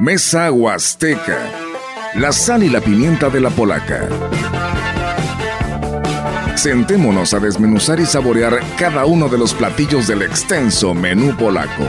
Mesa Huasteca. La sal y la pimienta de la polaca. Sentémonos a desmenuzar y saborear cada uno de los platillos del extenso menú polaco.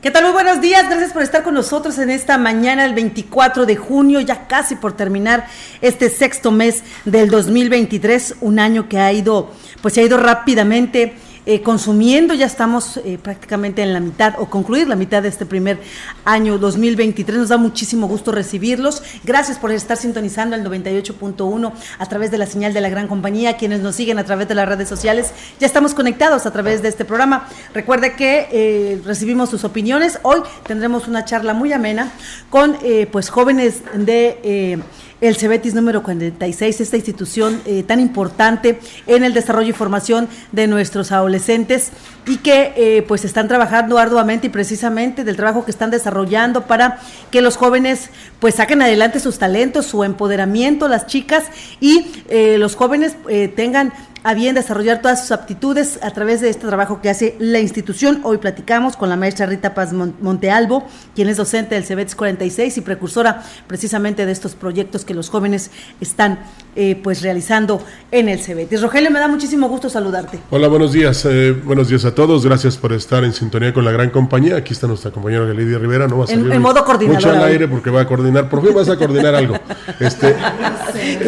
¿Qué tal? Muy buenos días, gracias por estar con nosotros en esta mañana, el 24 de junio, ya casi por terminar este sexto mes del 2023, un año que ha ido, pues se ha ido rápidamente eh, consumiendo. Ya estamos eh, prácticamente en la mitad o concluir la mitad de este primer año 2023. Nos da muchísimo gusto recibirlos. Gracias por estar sintonizando el 98.1 a través de la señal de la gran compañía. Quienes nos siguen a través de las redes sociales, ya estamos conectados a través de este programa. Recuerde que eh, recibimos sus opiniones. Hoy tendremos una charla muy amena con pues jóvenes de el CEBETIS número 46, esta institución eh, tan importante en el desarrollo y formación de nuestros adolescentes y que eh, pues están trabajando arduamente y precisamente del trabajo que están desarrollando para que los jóvenes pues saquen adelante sus talentos, su empoderamiento, las chicas y eh, los jóvenes tengan a bien desarrollar todas sus aptitudes a través de este trabajo que hace la institución. Hoy platicamos con la maestra Rita Paz Montealvo, quien es docente del CEBETS 46 y precursora precisamente de estos proyectos que los jóvenes están eh, pues realizando en el CEBETS. Rogelio, me da muchísimo gusto saludarte. Hola, buenos días. Eh, buenos días a todos. Gracias por estar en sintonía con la gran compañía. Aquí está nuestra compañera Lidia Rivera. No va a en, en modo coordinador. Mucho al aire porque va a coordinar. Por fin vas a coordinar algo. Este,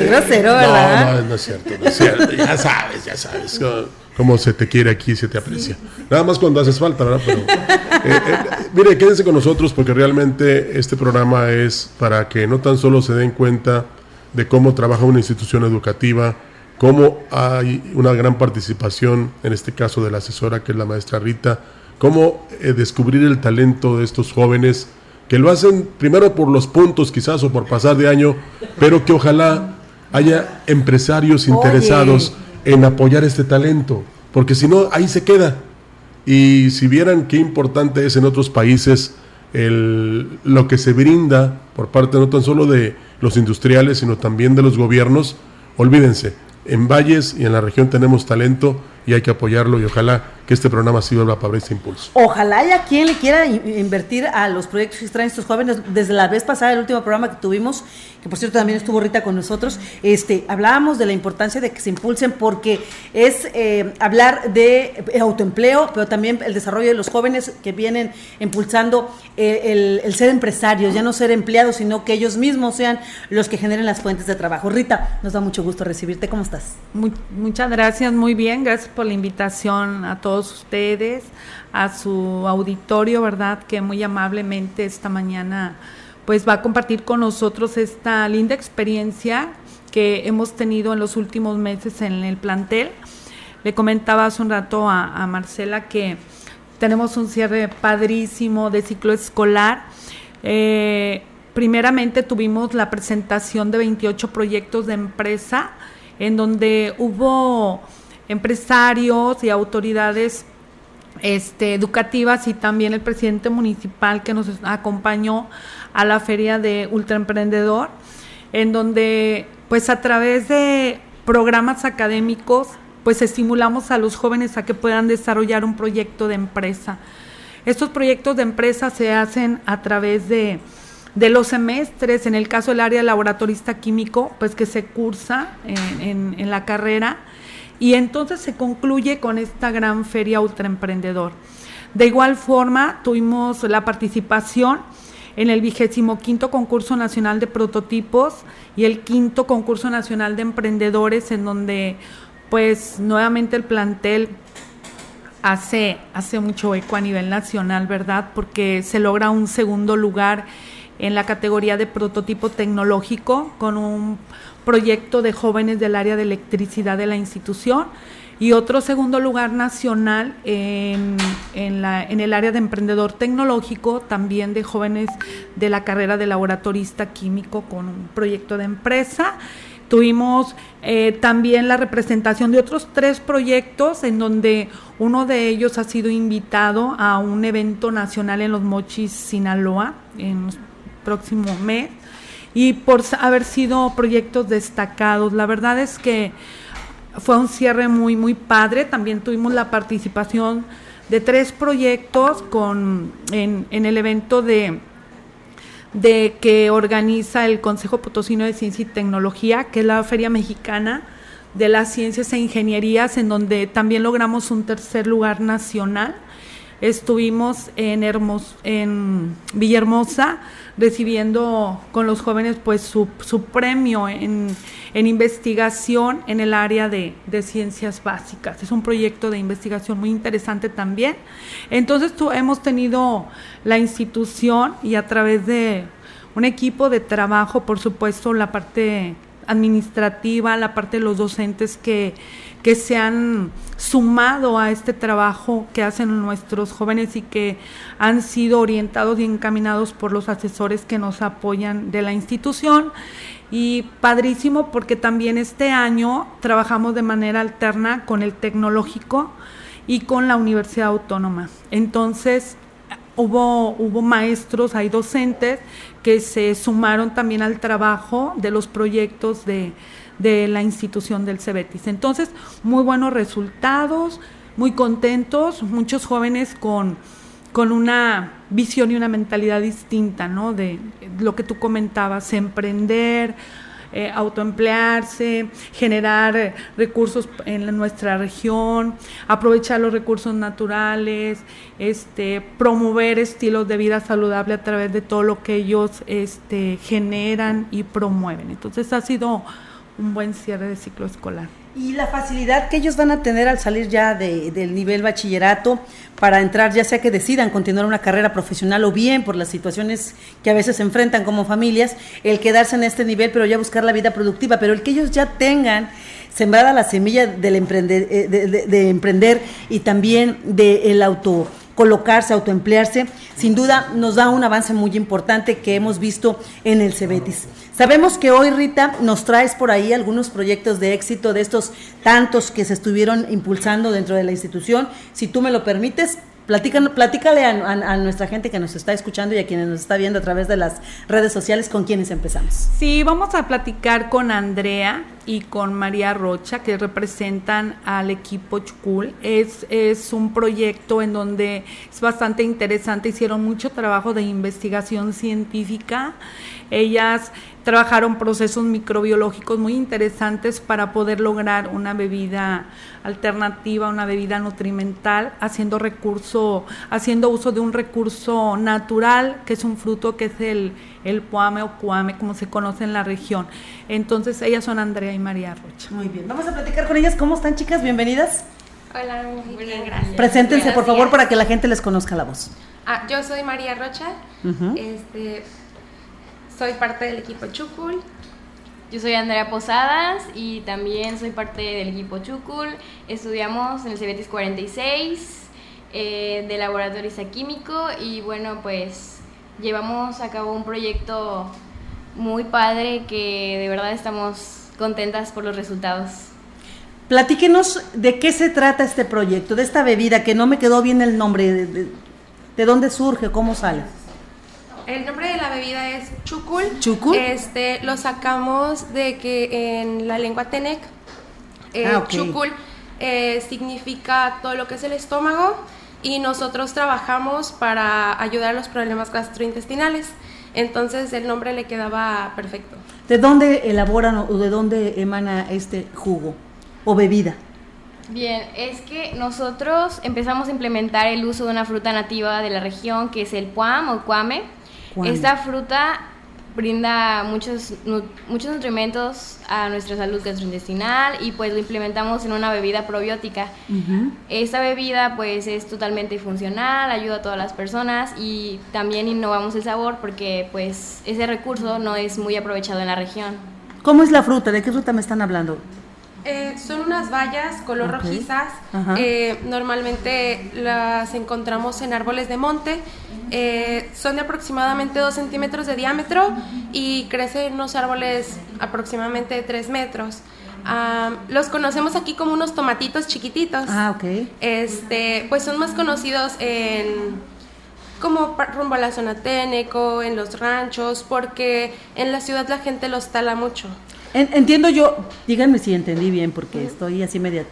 grosero, ¿verdad? No, no, no es cierto. No es cierto. Ya sabes ya sabes cómo se te quiere aquí, se te aprecia. Nada más cuando haces falta, ¿verdad? Pero, eh, eh, mire, quédense con nosotros porque realmente este programa es para que no tan solo se den cuenta de cómo trabaja una institución educativa, cómo hay una gran participación, en este caso de la asesora que es la maestra Rita, cómo eh, descubrir el talento de estos jóvenes que lo hacen primero por los puntos quizás o por pasar de año, pero que ojalá haya empresarios interesados en apoyar este talento, porque si no, ahí se queda. Y si vieran qué importante es en otros países el, lo que se brinda por parte no tan solo de los industriales, sino también de los gobiernos, olvídense, en Valles y en la región tenemos talento y hay que apoyarlo y ojalá que este programa sirva para este impulso. Ojalá haya quien le quiera invertir a los proyectos que traen estos jóvenes. Desde la vez pasada, el último programa que tuvimos, que por cierto también estuvo Rita con nosotros, este, hablábamos de la importancia de que se impulsen porque es eh, hablar de autoempleo, pero también el desarrollo de los jóvenes que vienen impulsando eh, el, ser empresarios, ya no ser empleados, sino que ellos mismos sean los que generen las fuentes de trabajo. Rita, nos da mucho gusto recibirte. ¿Cómo estás? muchas gracias, muy bien. Gracias por la invitación a todos ustedes, a su auditorio, ¿verdad? Que muy amablemente esta mañana pues va a compartir con nosotros esta linda experiencia que hemos tenido en los últimos meses en el plantel. Le comentaba hace un rato a, Marcela que tenemos un cierre padrísimo de ciclo escolar. Eh, primeramente tuvimos la presentación de 28 proyectos de empresa en donde hubo empresarios y autoridades este, educativas y también el presidente municipal que nos acompañó a la feria de ultraemprendedor, en donde pues a través de programas académicos pues estimulamos a los jóvenes a que puedan desarrollar un proyecto de empresa. Estos proyectos de empresa se hacen a través de, de los semestres, en el caso del área laboratorista químico, pues que se cursa en, en la carrera y entonces se concluye con esta gran feria ultraemprendedor. De igual forma, tuvimos la participación en el vigésimo quinto concurso nacional de prototipos y el quinto concurso nacional de emprendedores, en donde, pues, nuevamente el plantel hace, hace mucho eco a nivel nacional, ¿verdad? Porque se logra un segundo lugar en la categoría de prototipo tecnológico con un proyecto de jóvenes del área de electricidad de la institución y otro segundo lugar nacional en, el área de emprendedor tecnológico, también de jóvenes de la carrera de laboratorista químico con un proyecto de empresa. Tuvimos eh, también la representación de otros tres proyectos en donde uno de ellos ha sido invitado a un evento nacional en Los Mochis, Sinaloa, en el próximo mes y por haber sido proyectos destacados. La verdad es que fue un cierre muy, muy padre. También tuvimos la participación de tres proyectos con, en, el evento de, de que organiza el Consejo Potosino de Ciencia y Tecnología, que es la Feria Mexicana de las Ciencias e Ingenierías, en donde también logramos un tercer lugar nacional. Estuvimos en, Hermos, en Villahermosa recibiendo con los jóvenes pues su, su premio en, en, investigación en el área de, de, ciencias básicas. Es un proyecto de investigación muy interesante también. Entonces tu, hemos tenido la institución y a través de un equipo de trabajo, por supuesto, la parte administrativa, la parte de los docentes que, que se han sumado a este trabajo que hacen nuestros jóvenes y que han sido orientados y encaminados por los asesores que nos apoyan de la institución. Y padrísimo porque también este año trabajamos de manera alterna con el tecnológico y con la Universidad Autónoma. Entonces, hubo, hubo maestros, hay docentes que se sumaron también al trabajo de los proyectos de, de la institución del Cebetis. Entonces, muy buenos resultados, muy contentos, muchos jóvenes con, con una visión y una mentalidad distinta, ¿no? De lo que tú comentabas, emprender, eh, autoemplearse, generar recursos en nuestra región, aprovechar los recursos naturales, este, promover estilos de vida saludable a través de todo lo que ellos este, generan y promueven. Entonces ha sido un buen cierre de ciclo escolar. Y la facilidad que ellos van a tener al salir ya de, del nivel bachillerato para entrar, ya sea que decidan continuar una carrera profesional o bien por las situaciones que a veces se enfrentan como familias, el quedarse en este nivel, pero ya buscar la vida productiva, pero el que ellos ya tengan sembrada la semilla del emprender, eh, de, de, de emprender y también del auto colocarse, autoemplearse, sin duda nos da un avance muy importante que hemos visto en el Cebetis. Sabemos que hoy, Rita, nos traes por ahí algunos proyectos de éxito de estos tantos que se estuvieron impulsando dentro de la institución. Si tú me lo permites, Platícale, platícale a, nuestra gente que nos está escuchando y a quienes nos está viendo a través de las redes sociales con quienes empezamos. Sí, vamos a platicar con Andrea y con María Rocha que representan al equipo Chukul. Es, es un proyecto en donde es bastante interesante, hicieron mucho trabajo de investigación científica. Ellas trabajaron procesos microbiológicos muy interesantes para poder lograr una bebida alternativa, una bebida nutrimental, haciendo recurso, haciendo uso de un recurso natural, que es un fruto que es el, el puame o cuame, como se conoce en la región. Entonces, ellas son Andrea y María Rocha. Muy bien, vamos a platicar con ellas. ¿Cómo están, chicas? Bienvenidas. Hola, muy bien, gracias. Preséntense, Buenos por favor, días. para que la gente les conozca la voz. Ah, yo soy María Rocha. Uh -huh. este, soy parte del equipo Chukul. Yo soy Andrea Posadas y también soy parte del equipo Chukul. Estudiamos en el Cebetis 46 eh, de laboratorio químico y bueno, pues llevamos a cabo un proyecto muy padre que de verdad estamos contentas por los resultados. Platíquenos de qué se trata este proyecto, de esta bebida, que no me quedó bien el nombre, de, de, de dónde surge, cómo sale. El nombre de la bebida es chucul. ¿Chucul? Este, lo sacamos de que en la lengua tenec, eh, ah, okay. chucul eh, significa todo lo que es el estómago y nosotros trabajamos para ayudar a los problemas gastrointestinales. Entonces el nombre le quedaba perfecto. ¿De dónde elaboran o de dónde emana este jugo o bebida? Bien, es que nosotros empezamos a implementar el uso de una fruta nativa de la región que es el puam o cuame. Esta fruta brinda muchos, muchos nutrimentos a nuestra salud gastrointestinal y pues lo implementamos en una bebida probiótica. Uh -huh. Esta bebida pues es totalmente funcional, ayuda a todas las personas y también innovamos el sabor porque pues ese recurso no es muy aprovechado en la región. ¿Cómo es la fruta? ¿De qué fruta me están hablando? Eh, son unas bayas color okay. rojizas. Eh, normalmente las encontramos en árboles de monte. Eh, son de aproximadamente 2 centímetros de diámetro y crecen en unos árboles aproximadamente de 3 metros. Um, los conocemos aquí como unos tomatitos chiquititos. Ah, ok. Este, pues son más conocidos en como rumbo a la zona Téneco, en los ranchos, porque en la ciudad la gente los tala mucho. entiendo yo, díganme si entendí bien, porque estoy así media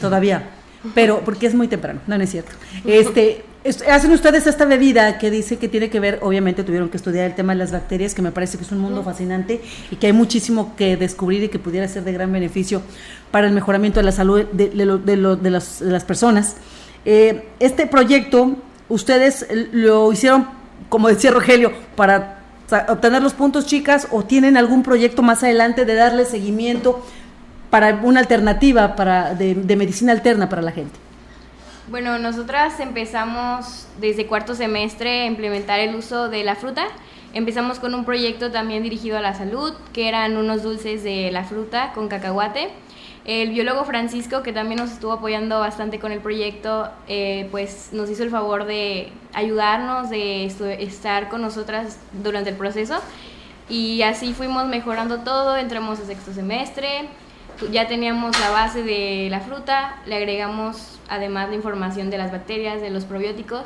todavía, pero porque es muy temprano, no, no es cierto. Este, hacen ustedes esta bebida que dice que tiene que ver, obviamente tuvieron que estudiar el tema de las bacterias, que me parece que es un mundo fascinante y que hay muchísimo que descubrir y que pudiera ser de gran beneficio para el mejoramiento de la salud de, de, las, personas. Eh, este proyecto, ustedes lo hicieron, como decía Rogelio, para obtener los puntos chicas o tienen algún proyecto más adelante de darle seguimiento para una alternativa para, de, medicina alterna para la gente? Bueno, nosotras empezamos desde cuarto semestre a implementar el uso de la fruta. Empezamos con un proyecto también dirigido a la salud, que eran unos dulces de la fruta con cacahuate. El biólogo Francisco, que también nos estuvo apoyando bastante con el proyecto, eh, pues nos hizo el favor de ayudarnos, de estar con nosotras durante el proceso. Y así fuimos mejorando todo, entramos a sexto semestre, ya teníamos la base de la fruta, le agregamos además la información de las bacterias, de los probióticos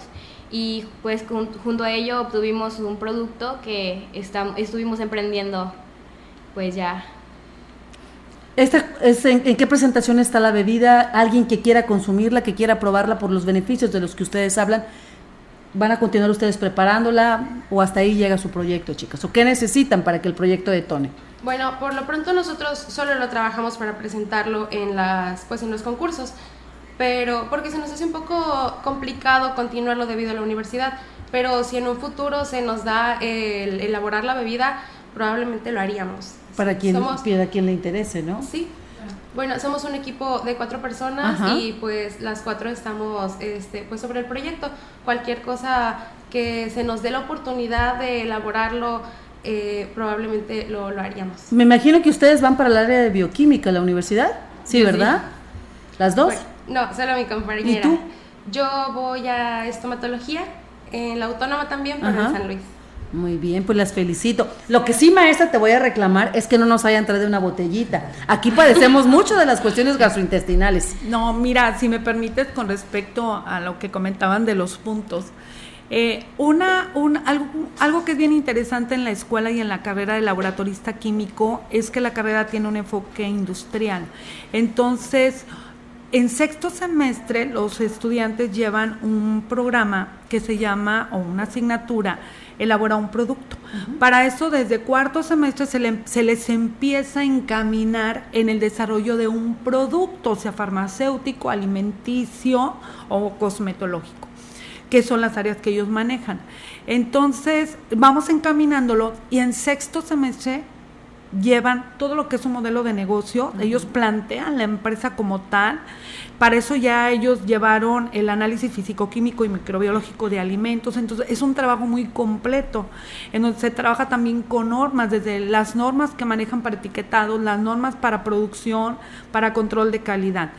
y pues junto a ello obtuvimos un producto que estuvimos emprendiendo pues ya. Esta es en, qué presentación está la bebida? ¿Alguien que quiera consumirla, que quiera probarla por los beneficios de los que ustedes hablan? ¿Van a continuar ustedes preparándola o hasta ahí llega su proyecto, chicas? ¿O qué necesitan para que el proyecto detone? Bueno, por lo pronto nosotros solo lo trabajamos para presentarlo en las pues en los concursos, pero porque se nos hace un poco complicado continuarlo debido a la universidad, pero si en un futuro se nos da el elaborar la bebida, probablemente lo haríamos. Para quien somos, quien le interese, ¿no? Sí. Bueno, somos un equipo de cuatro personas y pues las cuatro estamos este, pues sobre el proyecto. Cualquier cosa que se nos dé la oportunidad de elaborarlo eh, probablemente lo, haríamos. Me imagino que ustedes van para el área de bioquímica, la universidad. Sí, ¿verdad? ¿Las dos? no, solo mi compañera. ¿Y tú? Yo voy a estomatología, en la autónoma también, pero en San Luis. Muy bien, pues las felicito. Lo que sí, maestra, te voy a reclamar es que no nos hayan traído una botellita. Aquí padecemos mucho de las cuestiones gastrointestinales. No, mira, si me permites, con respecto a lo que comentaban de los puntos, eh, una, algo, algo, que es bien interesante en la escuela y en la carrera de laboratorista químico es que la carrera tiene un enfoque industrial. Entonces, en sexto semestre los estudiantes llevan un programa que se llama, o una asignatura, elabora un producto. Para eso, desde cuarto semestre se, se, les empieza a encaminar en el desarrollo de un producto, sea farmacéutico, alimenticio o cosmetológico qué son las áreas que ellos manejan. Entonces, vamos encaminándolo y en sexto semestre llevan todo lo que es un modelo de negocio, ellos plantean la empresa como tal, para eso ya ellos llevaron el análisis físico-químico y microbiológico de alimentos, entonces es un trabajo muy completo, en donde se trabaja también con normas, desde las normas que manejan para etiquetados, las normas para producción, para control de calidad.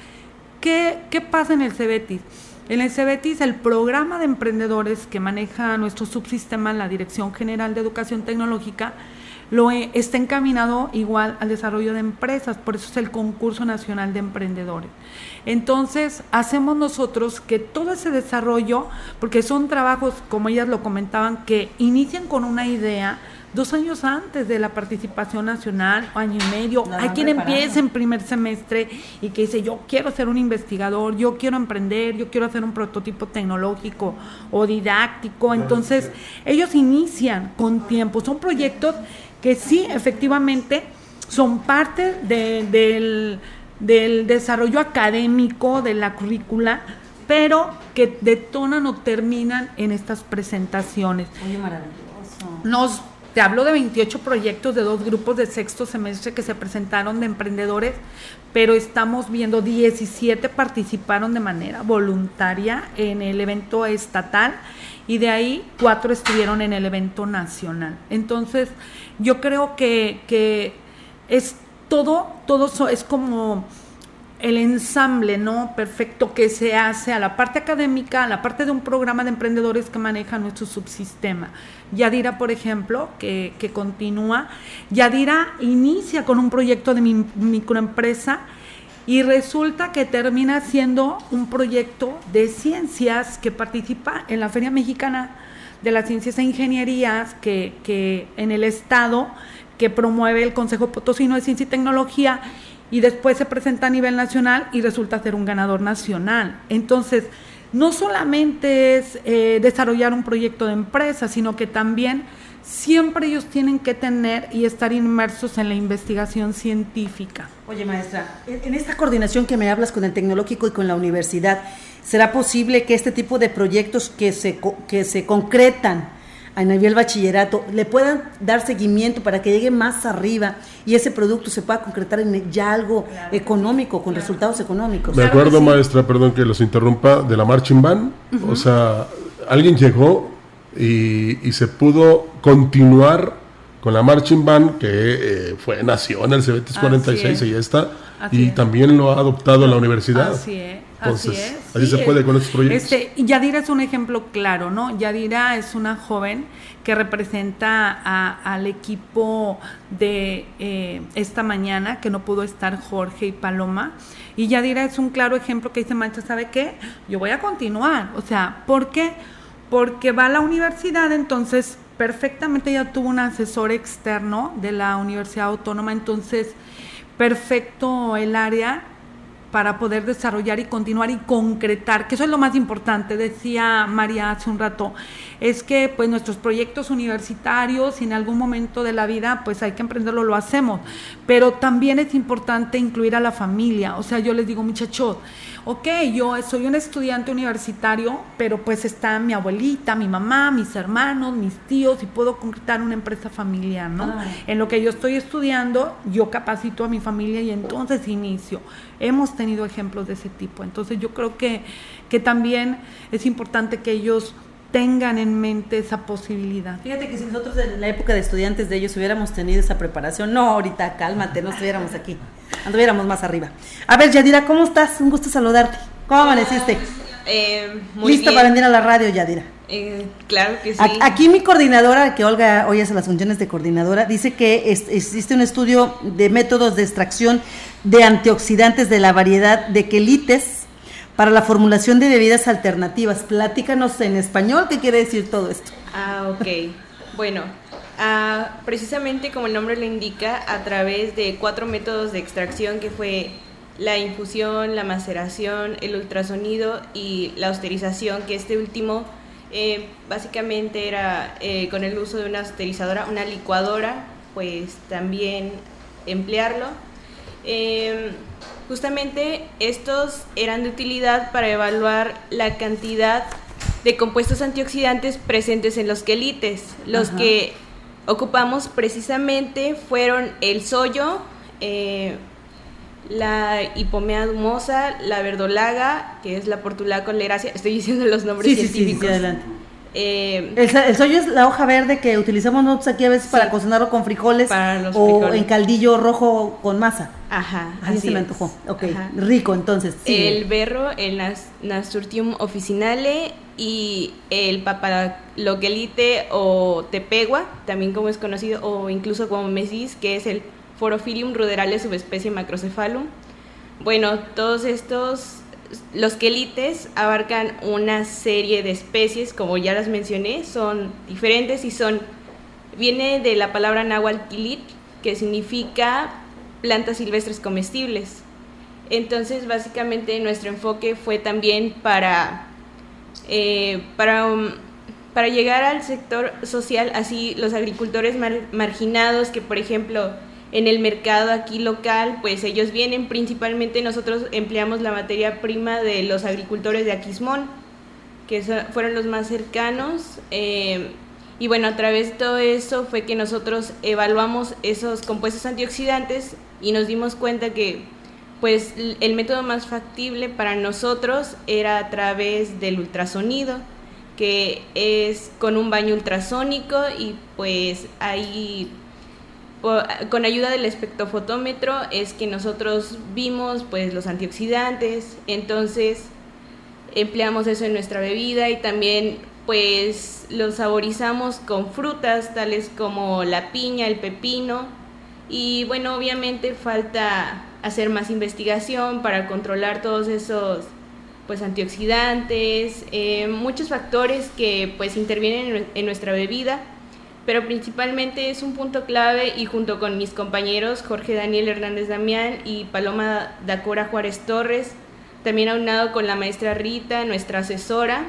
¿Qué, qué pasa en el CEBETIS? En el CEBETIS, el programa de emprendedores que maneja nuestro subsistema, la Dirección General de Educación Tecnológica, lo está encaminado igual al desarrollo de empresas, por eso es el concurso nacional de emprendedores. Entonces, hacemos nosotros que todo ese desarrollo, porque son trabajos, como ellas lo comentaban, que inician con una idea, dos años antes de la participación nacional, año y medio. Hay quien empieza en primer semestre y que dice, yo quiero ser un investigador, yo quiero emprender, yo quiero hacer un prototipo tecnológico o didáctico. Entonces, ellos inician con tiempo. Son proyectos que sí, efectivamente, son parte del, del desarrollo académico de la currícula, pero que detonan o terminan en estas presentaciones. Muy maravilloso. Nos te hablo de 28 proyectos de dos grupos de sexto semestre que se presentaron de emprendedores, pero estamos viendo 17 participaron de manera voluntaria en el evento estatal y de ahí cuatro estuvieron en el evento nacional. Entonces, yo creo que, que es todo, todo es como el ensamble no perfecto que se hace a la parte académica, a la parte de un programa de emprendedores que maneja nuestro subsistema. Yadira, por ejemplo, que, que continúa, Yadira inicia con un proyecto de mi, microempresa y resulta que termina siendo un proyecto de ciencias que participa en la Feria Mexicana de las Ciencias e Ingenierías que, que en el Estado que promueve el Consejo Potosino de Ciencia y Tecnología y después se presenta a nivel nacional y resulta ser un ganador nacional. Entonces, no solamente es eh, desarrollar un proyecto de empresa, sino que también siempre ellos tienen que tener y estar inmersos en la investigación científica. Oye, maestra, en esta coordinación que me hablas con el tecnológico y con la universidad, ¿será posible que este tipo de proyectos que se, que se concretan a nivel bachillerato le puedan dar seguimiento para que llegue más arriba y ese producto se pueda concretar en ya algo económico, con resultados económicos? Me acuerdo, maestra, perdón que los interrumpa, de la Marching Band. O sea, alguien llegó y, se pudo continuar con la marching band que eh, fue nació en el CBT 46 y ya está y también lo ha adoptado la universidad. Así es. Así, es. así se puede con estos proyectos. Este, Yadira es un ejemplo claro, ¿no? Yadira es una joven que representa al equipo de eh, esta mañana, que no pudo estar Jorge y Paloma. Y Yadira es un claro ejemplo que dice, maestra, ¿sabe qué? Yo voy a continuar. O sea, ¿por qué? porque va a la universidad, entonces perfectamente ya tuvo un asesor externo de la Universidad Autónoma, entonces perfecto el área para poder desarrollar y continuar y concretar, que eso es lo más importante, decía María hace un rato, es que pues nuestros proyectos universitarios, si en algún momento de la vida pues hay que emprenderlo, lo hacemos, pero también es importante incluir a la familia, o sea, yo les digo muchachos, ok, yo soy un estudiante universitario, pero pues está mi abuelita, mi mamá, mis hermanos, mis tíos y puedo concretar una empresa familiar, ¿no? En lo que yo estoy estudiando, yo capacito a mi familia y entonces inicio. Hemos tenido ejemplos de ese tipo, entonces yo creo que, que también es importante que ellos tengan en mente esa posibilidad. Fíjate que si nosotros en la época de estudiantes de ellos hubiéramos tenido esa preparación, no, ahorita cálmate, no estuviéramos aquí, anduviéramos más arriba. A ver, Yadira, ¿cómo estás? Un gusto saludarte. ¿Cómo amaneciste? Eh, ¿Lista para venir a la radio, Yadira? Eh, claro que sí. Aquí mi coordinadora, que Olga hoy hace las funciones de coordinadora, dice que existe un estudio de métodos de extracción de antioxidantes de la variedad de quelites para la formulación de bebidas alternativas. Platícanos en español qué quiere decir todo esto. Ah, ok. bueno, ah, precisamente como el nombre lo indica, a través de cuatro métodos de extracción que fue la infusión, la maceración, el ultrasonido y la austerización, que este último eh, básicamente era eh, con el uso de una austerizadora, una licuadora, pues también emplearlo. Eh, Justamente estos eran de utilidad para evaluar la cantidad de compuestos antioxidantes presentes en los quelites. Los que ocupamos precisamente fueron el soyo, eh, la hipomea dumosa, la verdolaga, que es la portulaca oleracea. Estoy diciendo los nombres científicos. Sí, sí, adelante. Eh, el, soyo es la hoja verde que utilizamos nosotros aquí a veces para cocinarlo con frijoles o en caldillo rojo con masa. Ajá, así se me antojó. Ok, rico entonces. El berro, el Nasturtium officinale y el papaloquelite o tepegua, también como es conocido, o incluso como mesis, que es el Forophilium ruderale subespecie macrocephalum. Bueno, todos estos los quelites abarcan una serie de especies, como ya las mencioné, son diferentes y son, viene de la palabra náhuatl quilit, que significa plantas silvestres comestibles. Entonces, básicamente nuestro enfoque fue también para, eh, para, um, para llegar al sector social, así los agricultores marginados que, por ejemplo, en el mercado aquí local, pues ellos vienen principalmente, nosotros empleamos la materia prima de los agricultores de Aquismón, que fueron los más cercanos. Eh, y bueno, a través de todo eso fue que nosotros evaluamos esos compuestos antioxidantes y nos dimos cuenta que pues el método más factible para nosotros era a través del ultrasonido, que es con un baño ultrasónico y pues ahí con ayuda del espectrofotómetro es que nosotros vimos pues los antioxidantes, entonces empleamos eso en nuestra bebida y también pues lo saborizamos con frutas tales como la piña, el pepino. Y bueno, obviamente falta hacer más investigación para controlar todos esos pues antioxidantes, eh, muchos factores que pues intervienen en nuestra bebida pero principalmente es un punto clave y junto con mis compañeros Jorge Daniel Hernández Damián y Paloma Dacora Juárez Torres, también aunado con la maestra Rita, nuestra asesora,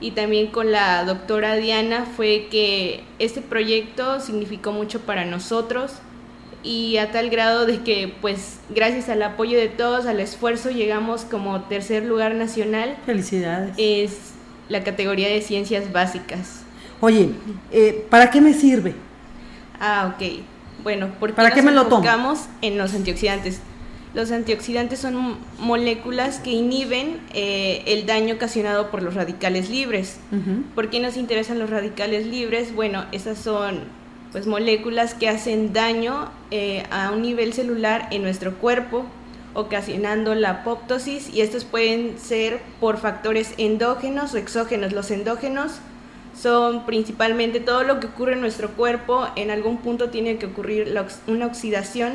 y también con la doctora Diana, fue que este proyecto significó mucho para nosotros y a tal grado de que pues gracias al apoyo de todos, al esfuerzo, llegamos como tercer lugar nacional. Felicidades. Es la categoría de ciencias básicas. Oye, eh, ¿para qué me sirve? Ah, ok. Bueno, porque ¿Para qué me lo tomo? en los antioxidantes. Los antioxidantes son moléculas que inhiben eh, el daño ocasionado por los radicales libres. ¿Por qué nos interesan los radicales libres? Bueno, esas son pues moléculas que hacen daño eh, a un nivel celular en nuestro cuerpo, ocasionando la apoptosis y estos pueden ser por factores endógenos o exógenos. Los endógenos son principalmente todo lo que ocurre en nuestro cuerpo, en algún punto tiene que ocurrir una oxidación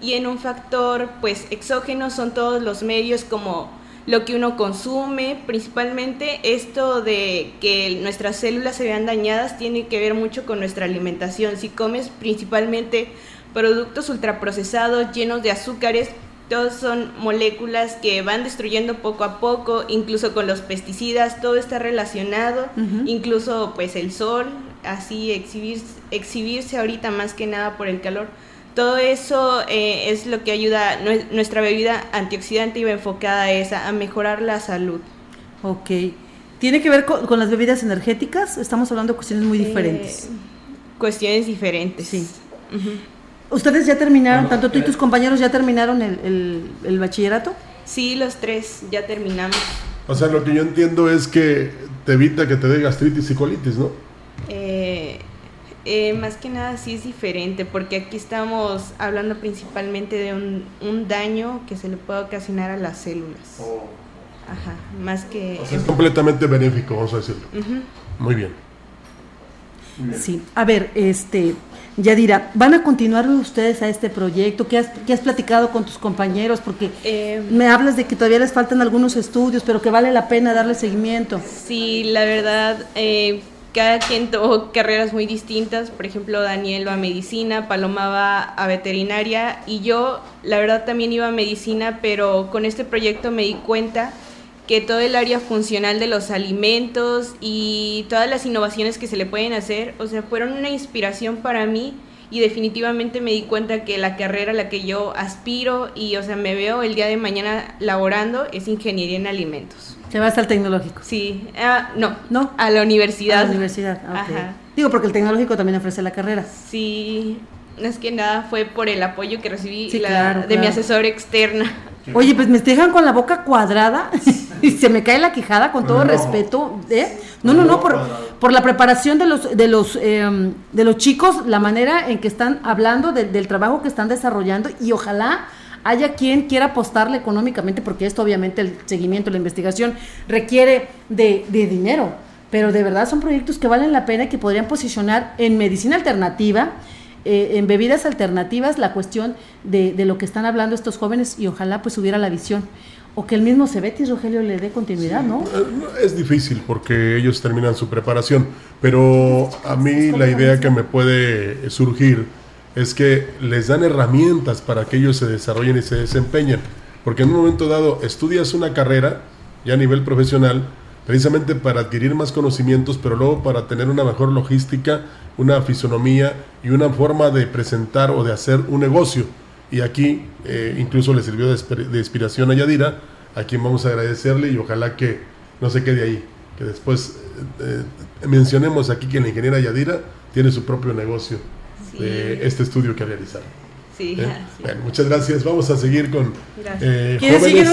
y en un factor pues exógeno son todos los medios como lo que uno consume, principalmente esto de que nuestras células se vean dañadas tiene que ver mucho con nuestra alimentación. Si comes principalmente productos ultraprocesados llenos de azúcares, todos son moléculas que van destruyendo poco a poco, incluso con los pesticidas, todo está relacionado, incluso pues el sol, así exhibirse, exhibirse ahorita más que nada por el calor todo eso eh, es lo que ayuda, nuestra bebida antioxidante iba enfocada a esa, a mejorar la salud. Ok. ¿Tiene que ver con, las bebidas energéticas? Estamos hablando de cuestiones muy diferentes. Eh, cuestiones diferentes. Sí. ¿Ustedes ya terminaron, tanto tú y tus compañeros ya terminaron el, bachillerato? Sí, los tres ya terminamos. O sea, lo que yo entiendo es que te evita que te dé gastritis y colitis, ¿no? Eh, eh, más que nada sí es diferente, porque aquí estamos hablando principalmente de un, daño que se le puede ocasionar a las células. Oh. Ajá, más que... es completamente benéfico, vamos a decirlo. Muy bien. Sí, a ver, este, Yadira, ¿van a continuar ustedes a este proyecto? ¿Qué has, has platicado con tus compañeros? Porque eh, me hablas de que todavía les faltan algunos estudios, pero que vale la pena darle seguimiento. Sí, la verdad, eh, cada quien tuvo carreras muy distintas. Por ejemplo, Daniel va a medicina, Paloma va a veterinaria y yo, la verdad, también iba a medicina, pero con este proyecto me di cuenta que todo el área funcional de los alimentos y todas las innovaciones que se le pueden hacer, o sea, fueron una inspiración para mí y definitivamente me di cuenta que la carrera a la que yo aspiro y, o sea, me veo el día de mañana laborando es ingeniería en alimentos. ¿Se va hasta el tecnológico? Sí, ah, no, no, a la universidad. A la universidad, Ajá. Digo, porque el tecnológico también ofrece la carrera. Sí, es que nada fue por el apoyo que recibí de mi asesor externa. Oye, pues me dejan con la boca cuadrada y se me cae la quijada con todo respeto. ¿eh? No, no, no, por, por la preparación de los, de, los, em, de los chicos, la manera en que están hablando del trabajo que están desarrollando y ojalá haya quien quiera apostarle económicamente, porque esto obviamente el seguimiento, la investigación requiere de, dinero, pero de verdad son proyectos que valen la pena y que podrían posicionar en medicina alternativa, eh, en bebidas alternativas, la cuestión de, de, lo que están hablando estos jóvenes y ojalá pues hubiera la visión. O que el mismo Cebetis, Rogelio, le dé continuidad, ¿no? Eh, es difícil porque ellos terminan su preparación, pero a mí la idea que me puede surgir es que les dan herramientas para que ellos se desarrollen y se desempeñen. Porque en un momento dado estudias una carrera, ya a nivel profesional, precisamente para adquirir más conocimientos, pero luego para tener una mejor logística, una fisonomía y una forma de presentar o de hacer un negocio. Y aquí eh, incluso le sirvió de, inspiración a Yadira, a quien vamos a agradecerle y ojalá que no se quede ahí, que después eh, eh, mencionemos aquí que la ingeniera Yadira tiene su propio negocio de este estudio que realizaron. Sí, ¿Eh? Bueno, muchas gracias. Vamos a seguir con eh, ¿Quiénes siguen,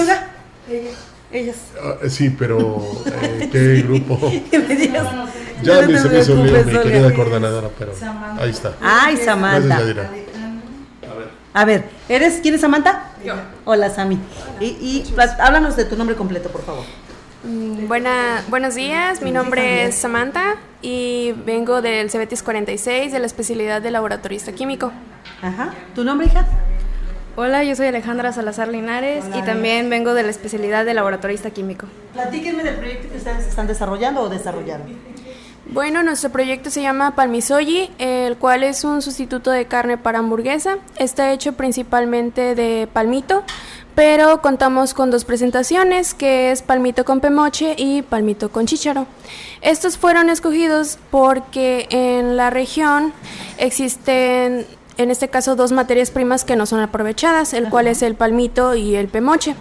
Ellas. Ah, sí, pero eh, ¿qué grupo? ya me se me hizo mi querida coordinadora, pero ahí está. Ay, Samantha. A ver, ¿eres, ¿quién es Samantha? Yo. Hola, Sami. Y, y háblanos de tu nombre completo, por favor. Mm, buena, buenos días, mi nombre es Samantha y vengo del Cebetis 46 de la especialidad de laboratorista químico. Ajá. ¿Tu nombre, hija? Hola, yo soy Alejandra Salazar Linares y también vengo de la especialidad de laboratorista químico. Platíquenme del proyecto que ustedes están desarrollando o desarrollaron. Bueno, nuestro proyecto se llama Palmisoyi, el cual es un sustituto de carne para hamburguesa. Está hecho principalmente de palmito, pero contamos con dos presentaciones, que es palmito con pemoche y palmito con chícharo. Estos fueron escogidos porque en la región existen, en este caso, dos materias primas que no son aprovechadas, el cual es el palmito y el pemoche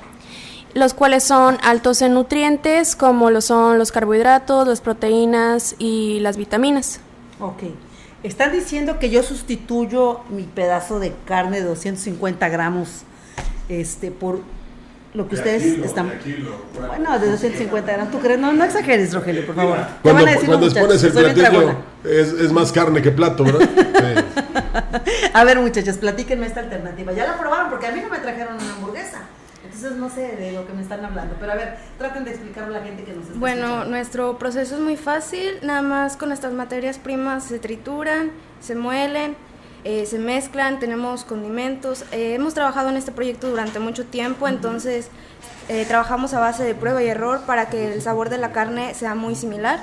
los cuales son altos en nutrientes, como lo son los carbohidratos, las proteínas y las vitaminas. Ok. Están diciendo que yo sustituyo mi pedazo de carne de 250 gramos este, por lo que ustedes están. bueno, de 250 gramos. ¿Tú crees? No, no exageres, Rogelio, por favor. Cuando, cuando expones el platillo, es, es, más carne que plato, ¿verdad? A ver, muchachos, platíquenme esta alternativa. Ya la probaron porque a mí no me trajeron una hamburguesa. Entonces no sé de lo que me están hablando, pero a ver, traten de explicarlo a la gente que nos está Bueno, nuestro proceso es muy fácil, nada más con estas materias primas se trituran, se muelen, eh, se mezclan, tenemos condimentos. Eh, hemos trabajado en este proyecto durante mucho tiempo, entonces eh, trabajamos a base de prueba y error para que el sabor de la carne sea muy similar.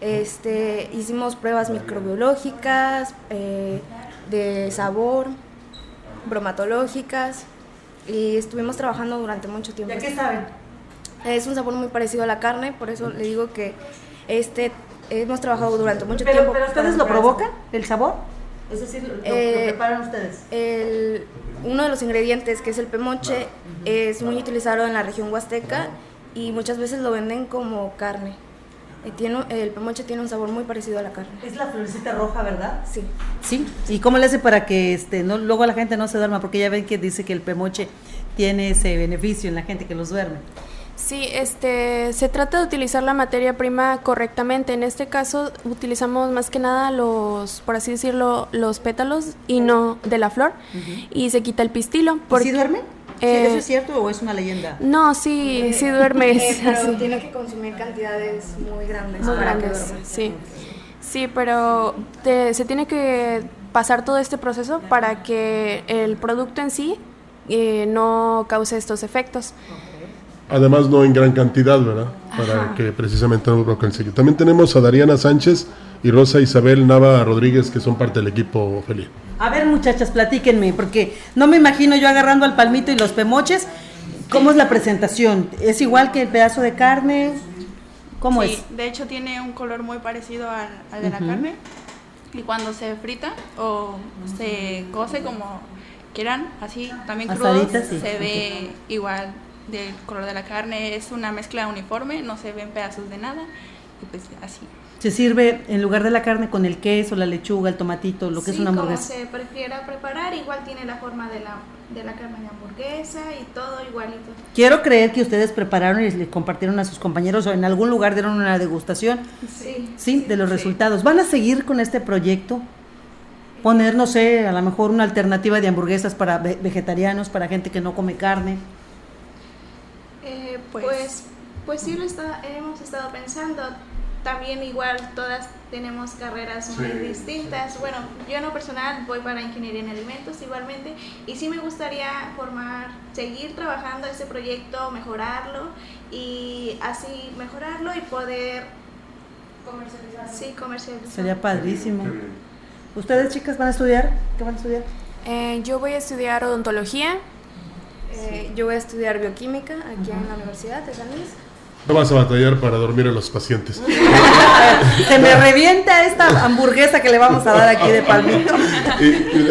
Este, hicimos pruebas microbiológicas, de sabor, bromatológicas, y estuvimos trabajando durante mucho tiempo. ¿Ya qué saben? Es un sabor muy parecido a la carne, por eso le digo que este hemos trabajado durante mucho pero, tiempo. ¿Pero ustedes lo provocan, el sabor? Es decir, ¿lo, eh, preparan ustedes? El, uno de los ingredientes, que es el pemoche, es muy utilizado en la región huasteca y muchas veces lo venden como carne. Tiene, el pemoche tiene un sabor muy parecido a la carne. Es la florecita roja, ¿verdad? Sí. Sí. ¿Y cómo le hace para que este no luego la gente no se duerma? Porque ya ven que dice que el pemoche tiene ese beneficio en la gente que los duerme. Sí, este, se trata de utilizar la materia prima correctamente. En este caso utilizamos más que nada los, por así decirlo, los pétalos y no de la flor. Y se quita el pistilo. ¿Y si duerme? Eh, ¿Eso es cierto o es una leyenda? No, sí, sí duerme. pero tiene que consumir cantidades muy grandes. Muy grandes, sí. Sí, pero se tiene que pasar todo este proceso para que el producto en sí eh, no cause estos efectos. Además, no en gran cantidad, ¿verdad? Para que precisamente no lo sello. También tenemos a Dariana Sánchez y Rosa Isabel Nava Rodríguez, que son parte del equipo Feliz. A ver, muchachas, platíquenme, porque no me imagino yo agarrando al palmito y los pemoches. ¿Cómo es la presentación? ¿Es igual que el pedazo de carne? ¿Cómo sí, de hecho tiene un color muy parecido al, de la carne. Y cuando se frita o se cose como quieran, así también crudo, se ve igual del color de la carne. Es una mezcla uniforme, no se ven pedazos de nada. Y pues así. Se sirve en lugar de la carne con el queso, la lechuga, el tomatito, lo que es una hamburguesa. como se prefiera preparar, igual tiene la forma de la, de la carne de hamburguesa y todo igualito. Quiero creer que ustedes prepararon y les compartieron a sus compañeros o en algún lugar dieron una degustación. Sí. Sí, de los resultados. ¿Van a seguir con este proyecto? Poner, no sé, a lo mejor una alternativa de hamburguesas para vegetarianos, para gente que no come carne. Eh, pues, pues, pues sí lo está, hemos estado pensando también igual todas tenemos carreras muy distintas. Bueno, yo en lo personal voy para ingeniería en alimentos igualmente y sí me gustaría formar, seguir trabajando ese proyecto, mejorarlo y así mejorarlo y poder comercializarlo. Sí, comercializarlo. Sería padrísimo. ¿Ustedes chicas van a estudiar? ¿Qué van a estudiar? Eh, yo voy a estudiar odontología. Eh, yo voy a estudiar bioquímica aquí en la Universidad de San Luis. No vas a batallar para dormir a los pacientes. Se me revienta esta hamburguesa que le vamos a dar aquí de palmito.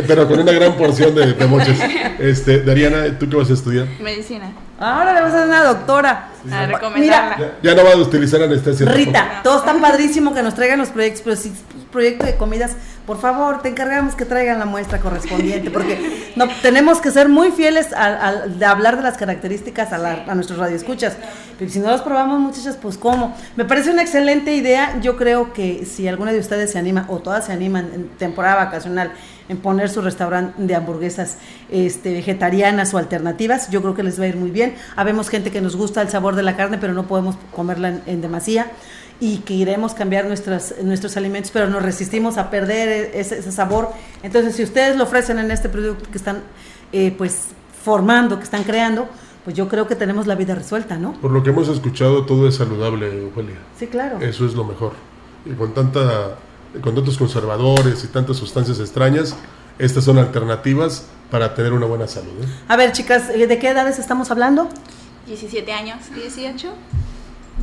pero con una gran porción de, pemoches. Este, Dariana, ¿tú qué vas a estudiar? Medicina. Ahora le vamos a dar una doctora. A recomendarla. ya, no va a utilizar anestesia. Rita, todo está padrísimo que nos traigan los proyectos, pero si proyecto de comidas, por favor, te encargamos que traigan la muestra correspondiente, porque no, tenemos que ser muy fieles al, de hablar de las características a, la, a nuestros radioescuchas. Pero si no los probamos, muchachas, pues cómo. Me parece una excelente idea. Yo creo que si alguna de ustedes se anima, o todas se animan en temporada vacacional, en poner su restaurante de hamburguesas este, vegetarianas o alternativas, yo creo que les va a ir muy bien. Habemos gente que nos gusta el sabor de la carne, pero no podemos comerla en, demasía y que iremos cambiar nuestras, nuestros alimentos, pero nos resistimos a perder e, ese, sabor. Entonces, si ustedes lo ofrecen en este producto que están eh, pues formando, que están creando, pues yo creo que tenemos la vida resuelta, ¿no? Por lo que hemos escuchado, todo es saludable, Ofelia. Sí, claro. Eso es lo mejor. y con, tanta, con tantos conservadores y tantas sustancias extrañas, estas son alternativas para tener una buena salud. ¿eh? A ver, chicas, ¿de qué edades estamos hablando? 17 años. 18.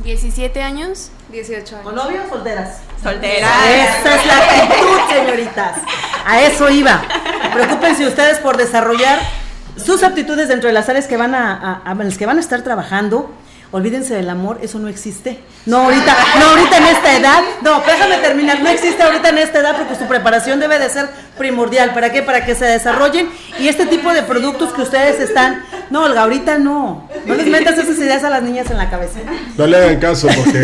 17 años. 18 años. ¿Con novio o solteras? Solteras. Esa es la actitud, señoritas. A eso iba. Preocúpense ustedes por desarrollar sus aptitudes dentro de las áreas que van a, a, a las que van a estar trabajando olvídense del amor, eso no existe. No ahorita, no ahorita en esta edad, no, déjame terminar, no existe ahorita en esta edad porque su preparación debe de ser primordial. ¿Para qué? Para que se desarrollen y este tipo de productos que ustedes están, no, Olga, ahorita no. No les metas esas ideas a las niñas en la cabeza. No le hagan caso porque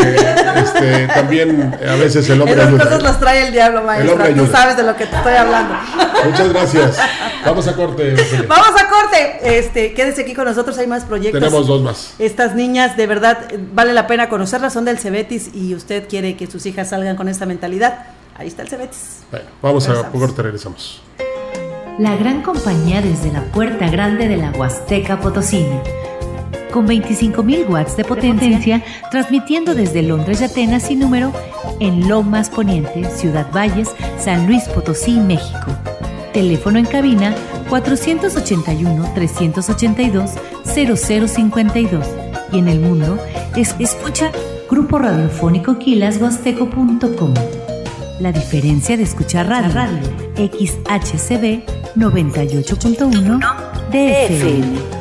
este, también a veces el hombre Esas ayuda. cosas las trae el diablo, maestra. Tú sabes de lo que te estoy hablando. Muchas gracias. Vamos a corte. Vamos a corte. Este, quédese aquí con nosotros, hay más proyectos. Tenemos dos más. Estas niñas de verdad vale la pena conocerlas, son del Cebetis y usted quiere que sus hijas salgan con esta mentalidad. Ahí está el Cebetis. Bueno, vamos regresamos. a corte, regresamos. La gran compañía desde la puerta grande de la Huasteca Potosina. Con 25.000 watts de potencia, transmitiendo desde Londres y Atenas sin número en Lomas Poniente, Ciudad Valles, San Luis Potosí, México. Teléfono en cabina 481-382-0052 y en el mundo es escucha Grupo Radiofónico Quilashuasteco.com. La diferencia de escuchar radio, radio XHCB 98.1 DFM.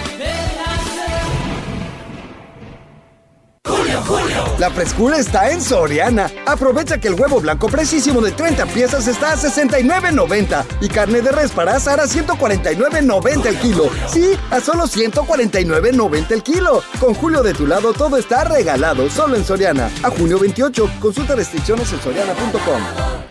La frescura está en Soriana. Aprovecha que el huevo blanco precisísimo de 30 piezas está a 69.90 y carne de res para asar a 149.90 el kilo. Sí, a solo 149.90 el kilo. Con Julio de tu lado todo está regalado, solo en Soriana. A junio 28, consulta restricciones en soriana.com.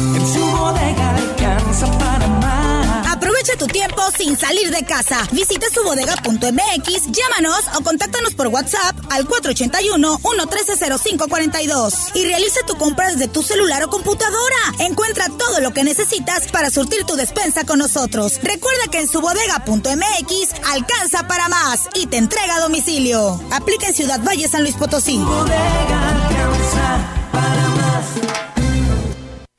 En su bodega alcanza para más. Aprovecha tu tiempo sin salir de casa. Visita subodega.mx, llámanos o contáctanos por WhatsApp al 481-113-0542 y realiza tu compra desde tu celular o computadora. Encuentra todo lo que necesitas para surtir tu despensa con nosotros. Recuerda que en subodega.mx alcanza para más y te entrega a domicilio. Aplica en Ciudad Valle, San Luis Potosí. Bodega alcanza.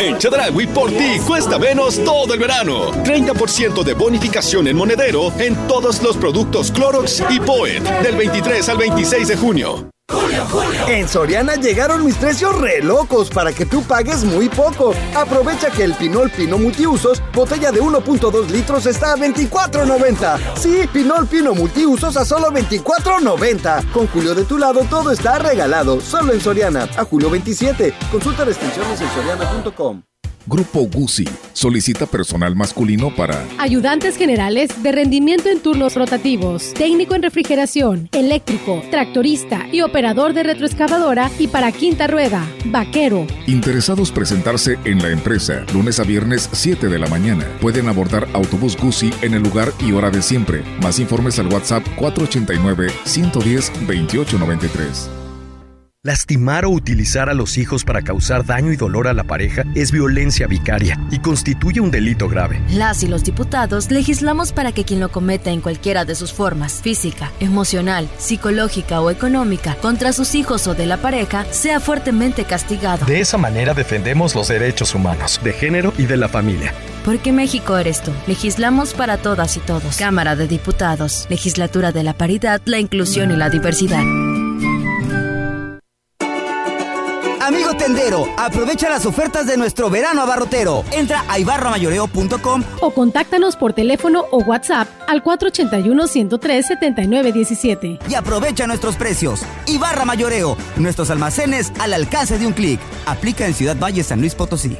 En Chedragui por ti cuesta menos todo el verano. 30% de bonificación en monedero en todos los productos Clorox y Poet del 23 al 26 de junio. En Soriana llegaron mis precios re locos para que tú pagues muy poco. Aprovecha que el Pinol Pino Multiusos, botella de 1.2 litros, está a 24.90. Sí, Pinol Pino Multiusos a solo 24.90. Con Julio de tu lado todo está regalado, solo en Soriana. A julio 27. Consulta restricciones en soriana.com. Grupo Guzzi solicita personal masculino para ayudantes generales de rendimiento en turnos rotativos, técnico en refrigeración, eléctrico, tractorista y operador de retroexcavadora y para quinta rueda, vaquero. Interesados presentarse en la empresa lunes a viernes 7 de la mañana. Pueden abordar autobús Guzzi en el lugar y hora de siempre. Más informes al WhatsApp 489 110 2893. Lastimar o utilizar a los hijos para causar daño y dolor a la pareja es violencia vicaria y constituye un delito grave. Las y los diputados legislamos para que quien lo cometa en cualquiera de sus formas, física, emocional, psicológica o económica, contra sus hijos o de la pareja, sea fuertemente castigado. De esa manera defendemos los derechos humanos, de género y de la familia. Porque México eres tú. Legislamos para todas y todos. Cámara de Diputados. Legislatura de la Paridad, la Inclusión y la Diversidad. Amigo tendero, aprovecha las ofertas de nuestro verano abarrotero. Entra a ibarramayoreo.com o contáctanos por teléfono o WhatsApp al 481-103-7917. Y aprovecha nuestros precios. Ibarra Mayoreo, nuestros almacenes al alcance de un clic. Aplica en Ciudad Valle, San Luis Potosí.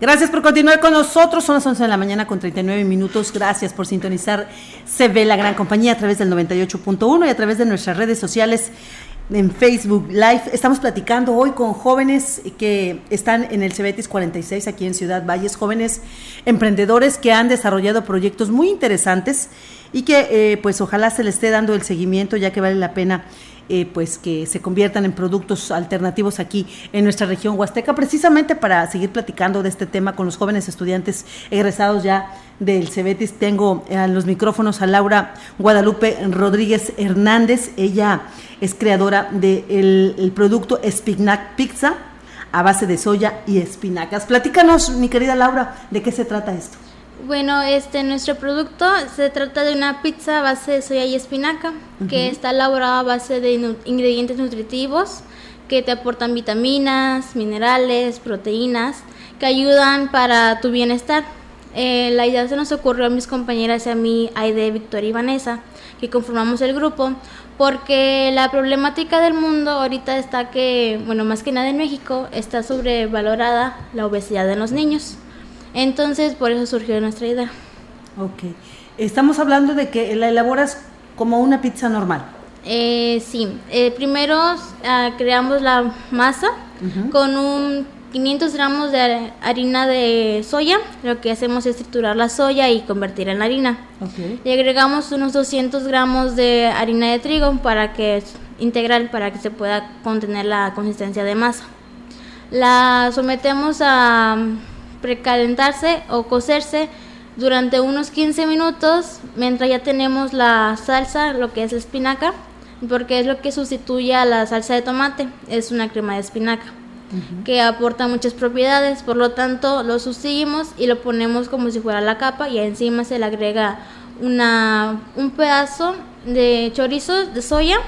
Gracias por continuar con nosotros. Son las 11 de la mañana con 39 minutos. Gracias por sintonizar CB La Gran Compañía a través del 98.1 y a través de nuestras redes sociales en Facebook Live. Estamos platicando hoy con jóvenes que están en el Cebetis 46 aquí en Ciudad Valles, jóvenes emprendedores que han desarrollado proyectos muy interesantes y que eh, pues ojalá se les esté dando el seguimiento ya que vale la pena eh, pues que se conviertan en productos alternativos aquí en nuestra región huasteca, precisamente para seguir platicando de este tema con los jóvenes estudiantes egresados ya del Cebetis. Tengo a los micrófonos a Laura Guadalupe Rodríguez Hernández, ella es creadora del el producto Spignac Pizza a base de soya y espinacas. Platícanos, mi querida Laura, de qué se trata esto. Bueno, este nuestro producto se trata de una pizza a base de soya y espinaca, que está elaborada a base de ingredientes nutritivos que te aportan vitaminas, minerales, proteínas, que ayudan para tu bienestar. Eh, la idea se nos ocurrió a mis compañeras y a mí, Aide, Victoria y Vanessa, que conformamos el grupo, porque la problemática del mundo ahorita está que, bueno, más que nada en México, está sobrevalorada la obesidad de los niños. Entonces, por eso surgió nuestra idea. Ok. Estamos hablando de que la elaboras como una pizza normal. Eh, sí. Eh, primero ah, creamos la masa con un 500 gramos de harina de soya. Lo que hacemos es triturar la soya y convertirla en harina. Okay. Le agregamos unos 200 gramos de harina de trigo para que integral para que se pueda contener la consistencia de masa. La sometemos a precalentarse o cocerse durante unos 15 minutos mientras ya tenemos la salsa, lo que es la espinaca, porque es lo que sustituye a la salsa de tomate, es una crema de espinaca que aporta muchas propiedades, por lo tanto lo sustituimos y lo ponemos como si fuera la capa y encima se le agrega una, un pedazo de chorizo de soya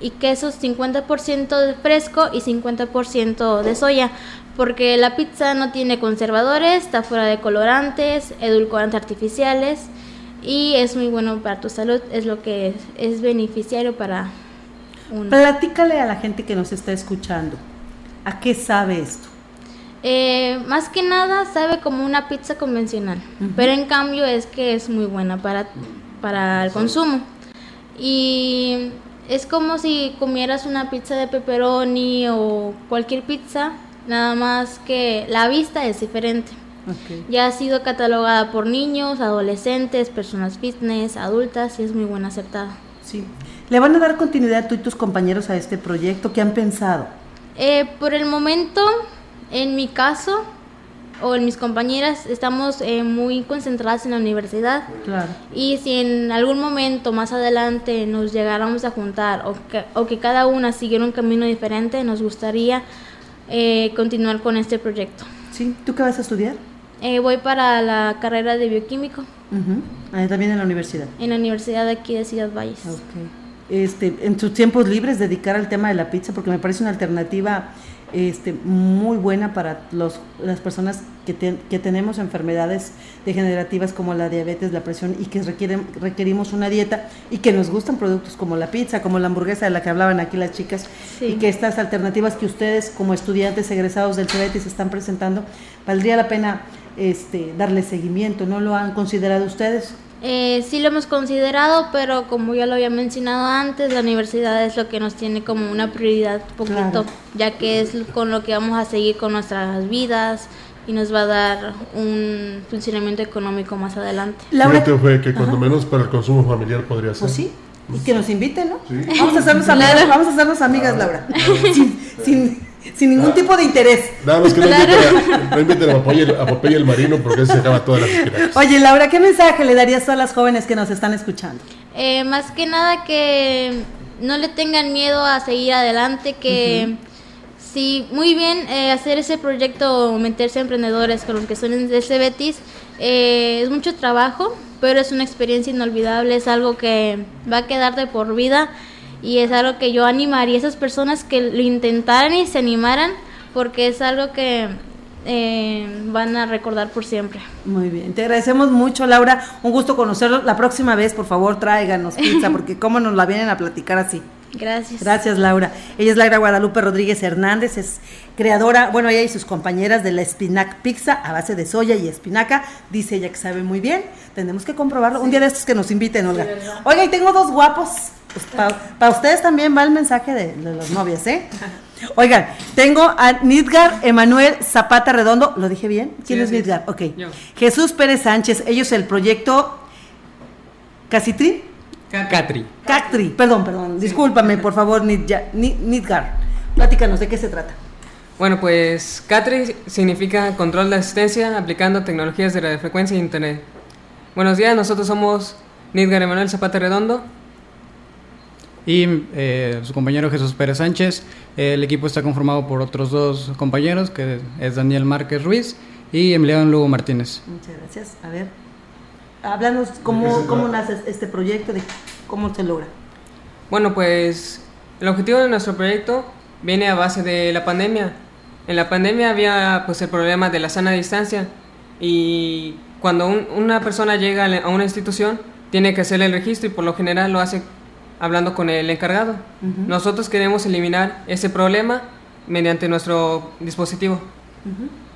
y quesos 50% de fresco y 50% de soya porque la pizza no tiene conservadores, está fuera de colorantes, edulcorantes artificiales y es muy bueno para tu salud, es lo que es, beneficiario para uno. Platícale a la gente que nos está escuchando, ¿a qué sabe esto? Eh, más que nada sabe como una pizza convencional, pero en cambio es que es muy buena para, para el consumo. Y es como si comieras una pizza de pepperoni o cualquier pizza, nada más que la vista es diferente. Ya ha sido catalogada por niños, adolescentes, personas fitness, adultas y es muy buena aceptada. Sí. ¿Le van a dar continuidad tú y tus compañeros a este proyecto? ¿Qué han pensado? Eh, por el momento, en mi caso, o en mis compañeras, estamos eh, muy concentradas en la universidad. Claro. Y si en algún momento más adelante nos llegáramos a juntar o que, o que cada una siguiera un camino diferente, nos gustaría eh, continuar con este proyecto. Sí, ¿tú qué vas a estudiar? Eh, voy para la carrera de bioquímico. Ah, también en la universidad. En la universidad de aquí de Ciudad Valles. Este, en tus tiempos libres dedicar al tema de la pizza porque me parece una alternativa este, muy buena para los, las personas que, que, tenemos enfermedades degenerativas como la diabetes, la presión y que requieren, requerimos una dieta y que nos gustan productos como la pizza, como la hamburguesa de la que hablaban aquí las chicas y que estas alternativas que ustedes como estudiantes egresados del se están presentando, valdría la pena este, darle seguimiento, ¿no lo han considerado ustedes? Eh, sí lo hemos considerado, pero como ya lo había mencionado antes, la universidad es lo que nos tiene como una prioridad poquito, ya que es con lo que vamos a seguir con nuestras vidas y nos va a dar un funcionamiento económico más adelante. La fue que cuando menos para el consumo familiar podría ser. Pues sí. Y que nos inviten, ¿no? Vamos a hacernos amigas, vamos a hacernos amigas, Laura. sin, sin, sin ningún tipo de interés. Nada más que no inviten no inviten a Popeye, a Popeye el Marino porque se acaba todas las espinacas. Oye, Laura, ¿qué mensaje le darías a las jóvenes que nos están escuchando? Eh, más que nada que no le tengan miedo a seguir adelante, que sí, muy bien eh, hacer ese proyecto, meterse a emprendedores con los que son de ese Betis, eh, es mucho trabajo, pero es una experiencia inolvidable, es algo que va a quedar de por vida y es algo que yo animaría a esas personas que lo intentaran y se animaran porque es algo que eh, van a recordar por siempre. Muy bien, te agradecemos mucho, Laura. Un gusto conocerlo. La próxima vez, por favor, tráiganos pizza, porque cómo nos la vienen a platicar así. Gracias. Gracias, Laura. Ella es Laura Guadalupe Rodríguez Hernández, es creadora, bueno, ella y sus compañeras de la Spinac Pizza a base de soya y espinaca. Dice ella que sabe muy bien. Tenemos que comprobarlo. Un día de estos que nos inviten, Olga. Oiga, y tengo dos guapos. Pues, Para ustedes también va el mensaje de, de las novias, ¿eh? Oigan, tengo a Nidgar Emanuel Zapata Redondo. ¿Lo dije bien? ¿Quién Sí, es. Nidgar? Ok. Yo. Jesús Pérez Sánchez. Ellos el proyecto Casitri. Catri. Cactri, perdón, perdón, discúlpame, por favor, Nidja- Ni- Nidgar. Platícanos, ¿de qué se trata? Bueno, pues Catri significa control de asistencia aplicando tecnologías de radiofrecuencia e internet. Buenos días, nosotros somos Nidgar Emanuel Zapata Redondo. Y eh, su compañero Jesús Pérez Sánchez. El equipo está conformado por otros dos compañeros, que es Daniel Márquez Ruiz y Emiliano Lugo Martínez. Muchas gracias. A ver, háblanos cómo, cómo nace este proyecto, de cómo se logra. Bueno, pues el objetivo de nuestro proyecto viene a base de la pandemia. En la pandemia había pues el problema de la sana distancia y cuando un- una persona llega a una institución tiene que hacer el registro y por lo general lo hace hablando con el encargado. Ujú. Nosotros queremos eliminar ese problema mediante nuestro dispositivo.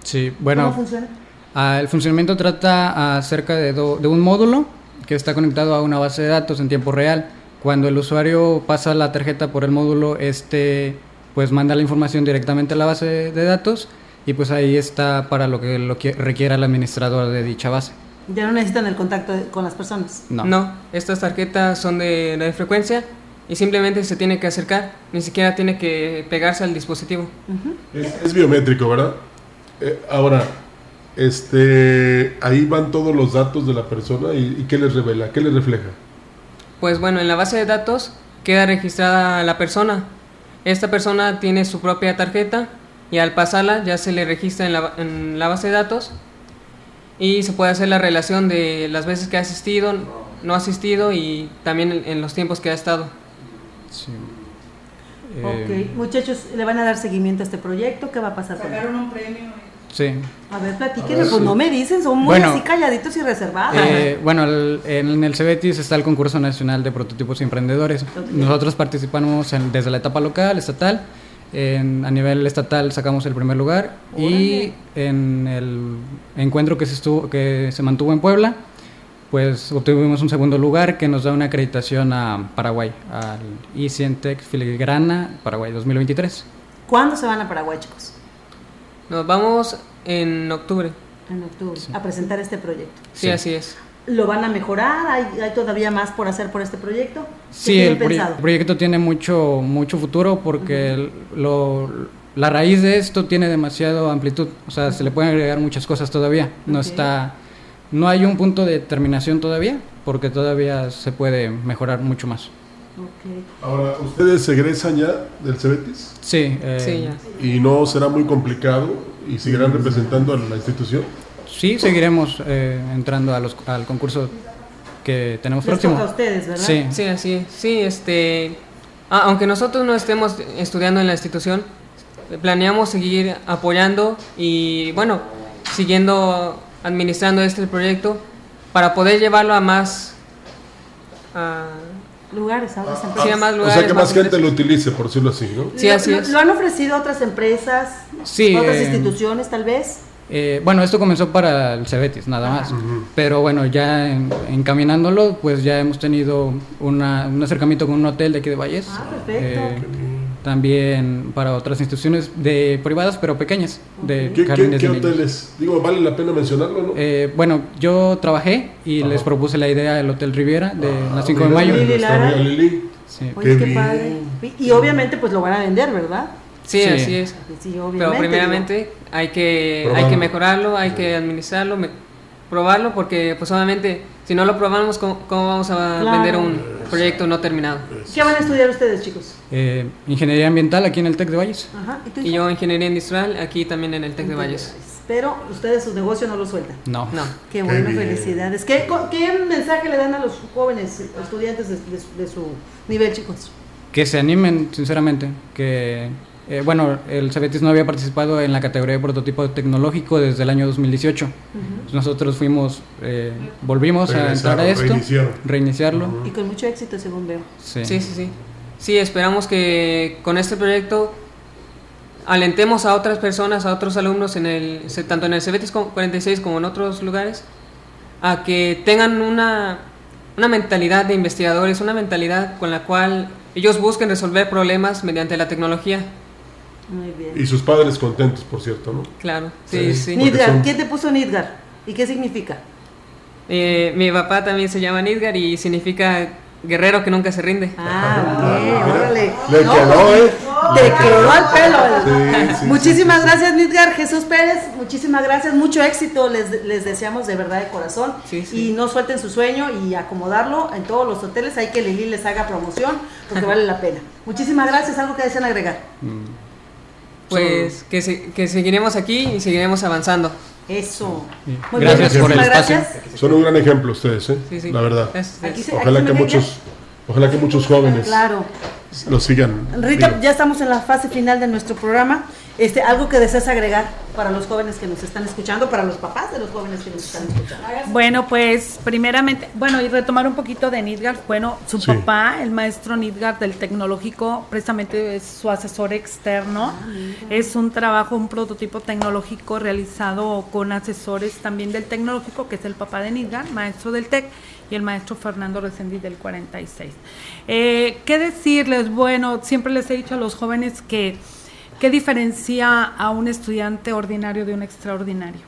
Sí, bueno. ¿Cómo funciona? Ah, el funcionamiento trata acerca de, do- de un módulo que está conectado a una base de datos en tiempo real. Cuando el usuario pasa la tarjeta por el módulo, este pues manda la información directamente a la base de, de datos y pues ahí está para lo que lo que requiera el administrador de dicha base. Ya no necesitan el contacto de- con las personas. No. estas tarjetas son de radiofrecuencia y simplemente se tiene que acercar, ni siquiera tiene que pegarse al dispositivo. Es, es biométrico, ¿verdad? Eh, ahora, este, ahí van todos los datos de la persona y, y ¿qué les revela? ¿Qué les refleja? Pues bueno, en la base de datos queda registrada la persona. Esta persona tiene su propia tarjeta y al pasarla ya se le registra en la, en la base de datos y se puede hacer la relación de las veces que ha asistido, no ha asistido y también en, en los tiempos que ha estado. Eh, Ok, muchachos, ¿le van a dar seguimiento a este proyecto? ¿Qué va a pasar con él? un premio. Sí. A ver, platíquenme, pues sí. no me dicen, son muy Bueno. así calladitos y reservados. Eh, bueno, el- en el Cebetis está el concurso nacional de prototipos y emprendedores. Nosotros participamos en- desde la etapa local, estatal. En- a nivel estatal sacamos el primer lugar y en el encuentro que se estuvo, que se mantuvo en Puebla, pues obtuvimos un segundo lugar que nos da una acreditación a Paraguay, al ICIENTEC Filigrana Paraguay 2023. ¿Cuándo se van a Paraguay, chicos? Nos vamos en octubre. En octubre, a presentar este proyecto. Sí, así es. ¿Lo van a mejorar? ¿Hay, hay todavía más por hacer por este proyecto? ¿Qué Sí, el, proye- pensado? el proyecto tiene mucho, mucho futuro porque el- lo, la raíz de esto tiene demasiado amplitud. O sea, se le pueden agregar muchas cosas todavía. No está, no hay un punto de terminación todavía porque todavía se puede mejorar mucho más. Ahora, ¿ustedes egresan ya del Cebetis? Sí, eh, Sí, ya. ¿Y no será muy complicado y seguirán representando a la institución? Sí, seguiremos eh, entrando a los, al concurso que tenemos próximo. Sí. Sí, así es. Sí, este, ah, aunque nosotros no estemos estudiando en la institución, planeamos seguir apoyando y, bueno, siguiendo administrando este proyecto para poder llevarlo a más... a- Lugares, a otras Sí, empresas. a más O lugares. sea, que más gente lo utilice, por decirlo así, ¿no? Sí, así ¿Lo, es. lo han ofrecido otras empresas? Sí, ¿Otras eh, instituciones, tal vez? Eh, bueno, esto comenzó para el Cebetis, nada más. Pero bueno, ya en- encaminándolo, pues ya hemos tenido una- un acercamiento con un hotel de aquí de Valles. Ah, perfecto. Eh, también para otras instituciones de privadas, pero pequeñas, de ¿Qué, qué- jardines qué de niños. hoteles? Digo, vale la pena mencionarlo, ¿no? Eh, bueno, yo trabajé y les propuse la idea del Hotel Riviera de las 5 de mayo. Lili Lili. Sí. Oye, qué, padre. Y, y obviamente pues lo van a vender, ¿verdad? Sí, Sí. así es. Sí, Pero primeramente hay que, hay que mejorarlo, hay que administrarlo, me- probarlo, porque pues obviamente si no lo probamos, ¿cómo, cómo vamos a Claro. vender un proyecto no terminado? ¿Qué van a estudiar ustedes, chicos? Eh, ingeniería ambiental aquí en el TEC de Valles. Ajá. ¿Y tú? Y yo ingeniería industrial aquí también en el TEC de Valles. Pero ustedes su negocio no lo sueltan. No. No. Qué bueno, felicidades. ¿Qué, co- ¿Qué mensaje le dan a los jóvenes estudiantes de, de su- de su nivel, chicos? Que se animen, sinceramente. Que, eh, bueno, el Cebetis no había participado en la categoría de prototipo tecnológico desde el año 2018. Nosotros fuimos, eh, volvimos a entrar a esto, reiniciaron. reiniciarlo. Y con mucho éxito, según veo. Sí. Sí, sí, sí. Sí, esperamos que con este proyecto alentemos a otras personas, a otros alumnos, en el, se- tanto en el CBTIS 46 como en otros lugares, a que tengan una, una mentalidad de investigadores, una mentalidad con la cual ellos busquen resolver problemas mediante la tecnología. Muy bien. Y sus padres contentos, por cierto, ¿no? Claro, sí, sí. Nidgar, son- ¿quién te puso Nidgar? ¿Y qué significa? Eh, mi papá también se llama Nidgar y significa guerrero que nunca se rinde. Ah, ok, órale. Le No, quedó, pues, ¿eh? Te Le quedó al pelo. Sí, sí, muchísimas gracias, Nidgar. Jesús Pérez, muchísimas gracias. Mucho éxito les, les deseamos de verdad de corazón. Y no suelten su sueño y acomodarlo en todos los hoteles. Hay que Lili les haga promoción porque vale la pena. Muchísimas gracias. ¿Algo que desean agregar? Pues que, se- que seguiremos aquí y seguiremos avanzando. Eso. Sí. Muy bien, Gracias por el espacio. gracias. Son un gran ejemplo ustedes, ¿eh? Sí, sí. La verdad. Gracias. Aquí se- Ojalá aquí que muchos, ojalá que muchos jóvenes Claro. lo sigan. Rita, Digo, ya estamos en la fase final de nuestro programa. Este, algo que deseas agregar para los jóvenes que nos están escuchando, para los papás de los jóvenes que nos están escuchando. Bueno, pues primeramente, bueno, y retomar un poquito de Nidgar, bueno, su Sí. papá, el maestro Nidgar del tecnológico, precisamente es su asesor externo. es un trabajo, un prototipo tecnológico realizado con asesores también del tecnológico, que es el papá de Nidgar, maestro del TEC, y el maestro Fernando Resendi del 46. Eh, ¿Qué decirles? Bueno, siempre les he dicho a los jóvenes que, ¿qué diferencia a un estudiante ordinario de un extraordinario?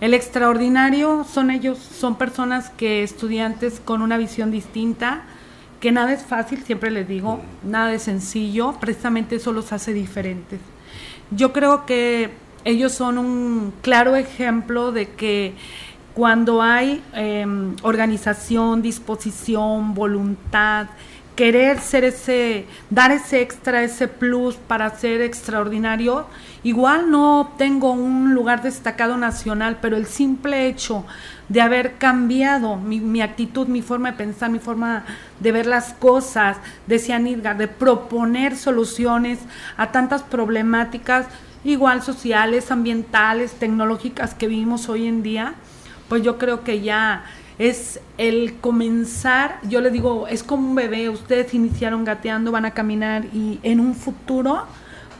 El extraordinario son ellos, son personas que estudiantes con una visión distinta, que nada es fácil, siempre les digo, nada es sencillo, precisamente eso los hace diferentes. Yo creo que ellos son un claro ejemplo de que cuando hay eh, organización, disposición, voluntad, querer ser ese, dar ese extra, ese plus para ser extraordinario, igual no obtengo un lugar destacado nacional, pero el simple hecho de haber cambiado mi, mi actitud, mi forma de pensar, mi forma de ver las cosas, decía Nidgar, de proponer soluciones a tantas problemáticas, igual sociales, ambientales, tecnológicas que vivimos hoy en día, pues yo creo que ya es el comenzar, yo le digo, es como un bebé, ustedes iniciaron gateando, van a caminar y en un futuro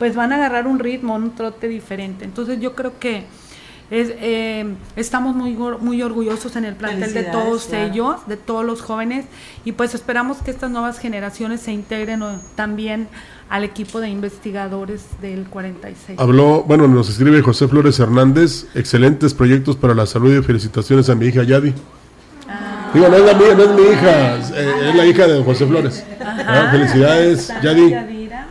pues van a agarrar un ritmo, un trote diferente. Entonces yo creo que es, eh, estamos muy, muy orgullosos en el plantel de todos claro. ellos, de todos los jóvenes, y pues esperamos que estas nuevas generaciones se integren también al equipo de investigadores del 46. Habló, bueno, nos escribe José Flores Hernández, excelentes proyectos para la salud y felicitaciones a mi hija Yadi. Digo, no es la mía, no es mi hija, es, eh, es la hija de José Flores. Ah, felicidades, Yadi.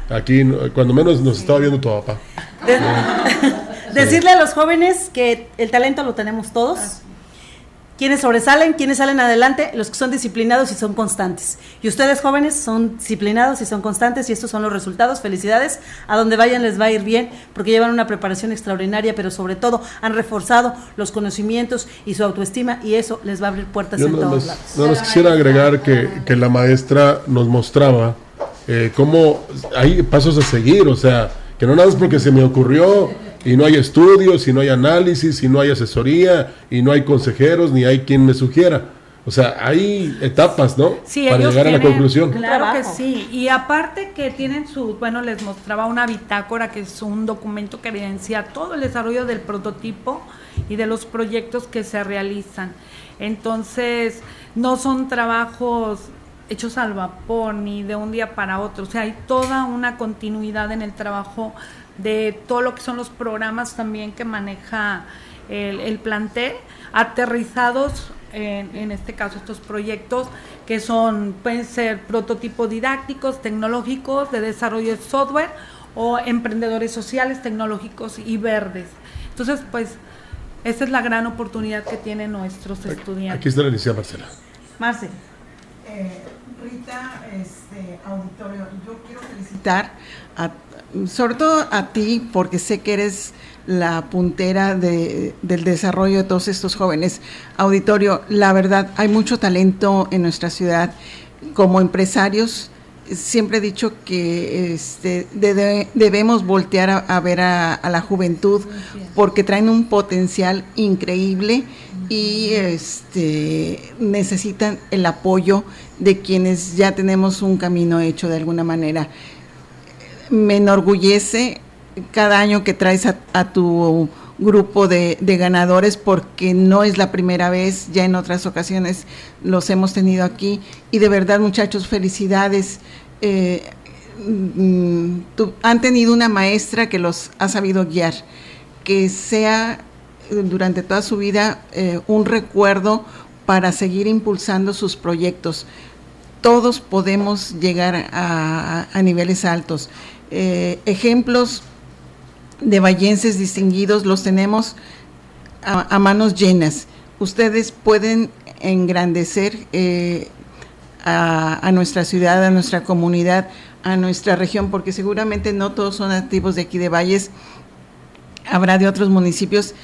Aquí, cuando menos nos estaba viendo tu papá. Decirle a los jóvenes que el talento lo tenemos todos. Quienes sobresalen, quienes salen adelante, los que son disciplinados y son constantes. Y ustedes jóvenes son disciplinados y son constantes y estos son los resultados. Felicidades. A donde vayan les va a ir bien porque llevan una preparación extraordinaria, pero sobre todo han reforzado los conocimientos y su autoestima y eso les va a abrir puertas Yo en nada todos más, lados. nada más quisiera agregar que, que la maestra nos mostraba eh, cómo hay pasos a seguir, o sea, que no nada más porque se me ocurrió y no hay estudios, y no hay análisis, y no hay asesoría, y no hay consejeros, ni hay quien me sugiera. O sea, hay etapas, ¿no? Sí, Para ellos llegar a la conclusión. Claro que sí. Y aparte que tienen su, bueno, les mostraba una bitácora que es un documento que evidencia todo el desarrollo del prototipo y de los proyectos que se realizan. Entonces, no son trabajos hechos al vapor ni de un día para otro. O sea, hay toda una continuidad en el trabajo de todo lo que son los programas también que maneja el, el plantel, aterrizados en, en, este caso estos proyectos que son pueden ser prototipos didácticos, tecnológicos, de desarrollo de software o emprendedores sociales, tecnológicos y verdes. Entonces, pues esa es la gran oportunidad que tienen nuestros estudiantes. Aquí está la iniciativa Marcela. Marce. Eh, Rita, este, auditorio, yo quiero felicitar a, sobre todo a ti porque sé que eres la puntera de, del desarrollo de todos estos jóvenes. Auditorio, la verdad, hay mucho talento en nuestra ciudad. Como empresarios, siempre he dicho que este, de, debemos voltear a, a ver a, a, la juventud porque traen un potencial increíble y este, necesitan el apoyo de quienes ya tenemos un camino hecho de alguna manera. Me enorgullece cada año que traes a, tu grupo de, ganadores porque no es la primera vez, ya en otras ocasiones los hemos tenido aquí y de verdad muchachos, felicidades. Eh, tu, han tenido una maestra que los ha sabido guiar, que sea durante toda su vida eh, un recuerdo para seguir impulsando sus proyectos. Todos podemos llegar a niveles altos. Eh, ejemplos de vallenses distinguidos los tenemos a, manos llenas. Ustedes pueden engrandecer eh, a, a, nuestra ciudad, a nuestra comunidad, a nuestra región, porque seguramente no todos son nativos de aquí de Valles, habrá de otros municipios.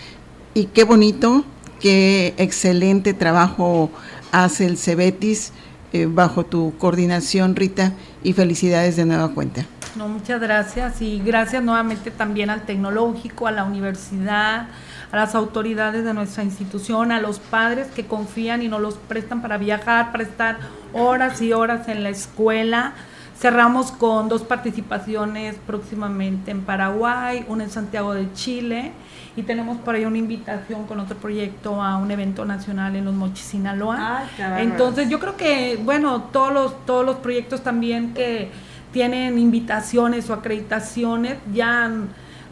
Y qué bonito, qué excelente trabajo hace el Cebetis eh, bajo tu coordinación, Rita, y felicidades de nueva cuenta. No, muchas gracias y gracias nuevamente también al tecnológico, a la universidad, a las autoridades de nuestra institución, a los padres que confían y nos los prestan para viajar, para estar horas y horas en la escuela. Cerramos con dos participaciones próximamente en Paraguay, una en Santiago de Chile y tenemos por ahí una invitación con otro proyecto a un evento nacional en los Mochis, Sinaloa. Ay, Entonces yo creo que, bueno, todos los, todos los proyectos también que tienen invitaciones o acreditaciones ya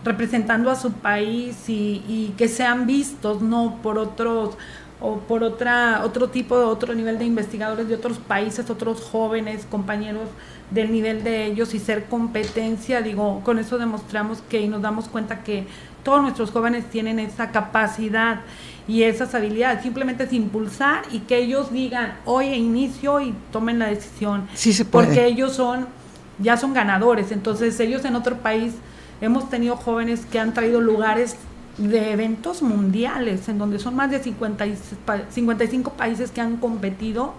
representando a su país y, y, que sean vistos no por otros o por otra otro tipo de otro nivel de investigadores de otros países otros jóvenes compañeros del nivel de ellos y ser competencia digo con eso demostramos que y nos damos cuenta que todos nuestros jóvenes tienen esa capacidad y esas habilidades. Simplemente es impulsar y que ellos digan, hoy inicio y tomen la decisión. Sí se puede. Porque ellos son, ya son ganadores. Entonces ellos en otro país, hemos tenido jóvenes que han traído lugares de eventos mundiales, en donde son más de 50 y, 55 países que han competido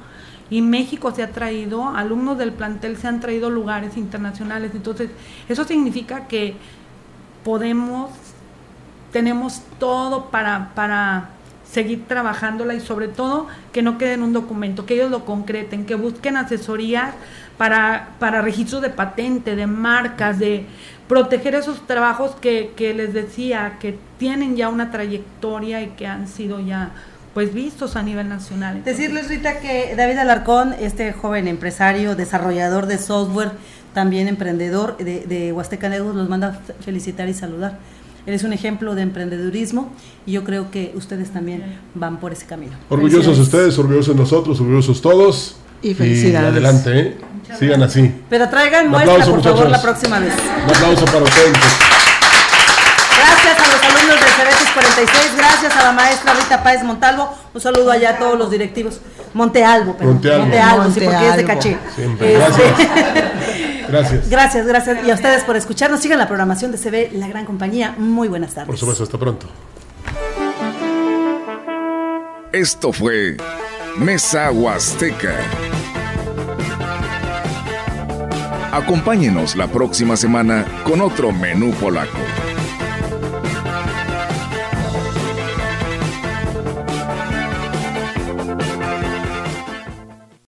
y México se ha traído, alumnos del plantel se han traído lugares internacionales. Entonces, eso significa que podemos tenemos todo para, para seguir trabajándola y sobre todo que no quede en un documento, que ellos lo concreten, que busquen asesoría para, para registro de patente, de marcas, de proteger esos trabajos que, que les decía, que tienen ya una trayectoria y que han sido ya pues vistos a nivel nacional. Entonces. Decirles, Rita, que David Alarcón, este joven empresario, desarrollador de software, también emprendedor de, de Huasteca Negros, los manda felicitar y saludar. Él es un ejemplo de emprendedurismo y yo creo que ustedes también van por ese camino. Orgullosos ustedes, orgullosos nosotros, orgullosos todos. Y felicidades. Y adelante, ¿eh? sigan así. Pero traigan muestra, aplauso, por muchachos. favor, la próxima vez. Un aplauso para ustedes. Gracias a los alumnos del Cebetis 46, gracias a la maestra Rita Páez Montalvo, un saludo allá a todos los directivos. Montealvo, pero Montealvo, Montealvo, Montealvo. sí, porque es de caché. Siempre. Gracias. Gracias. Gracias, gracias. Y a ustedes por escucharnos. Sigan la programación de CB La Gran Compañía. Muy buenas tardes. Por supuesto, hasta pronto. Esto fue Mesa Huasteca. Acompáñenos la próxima semana con otro menú polaco.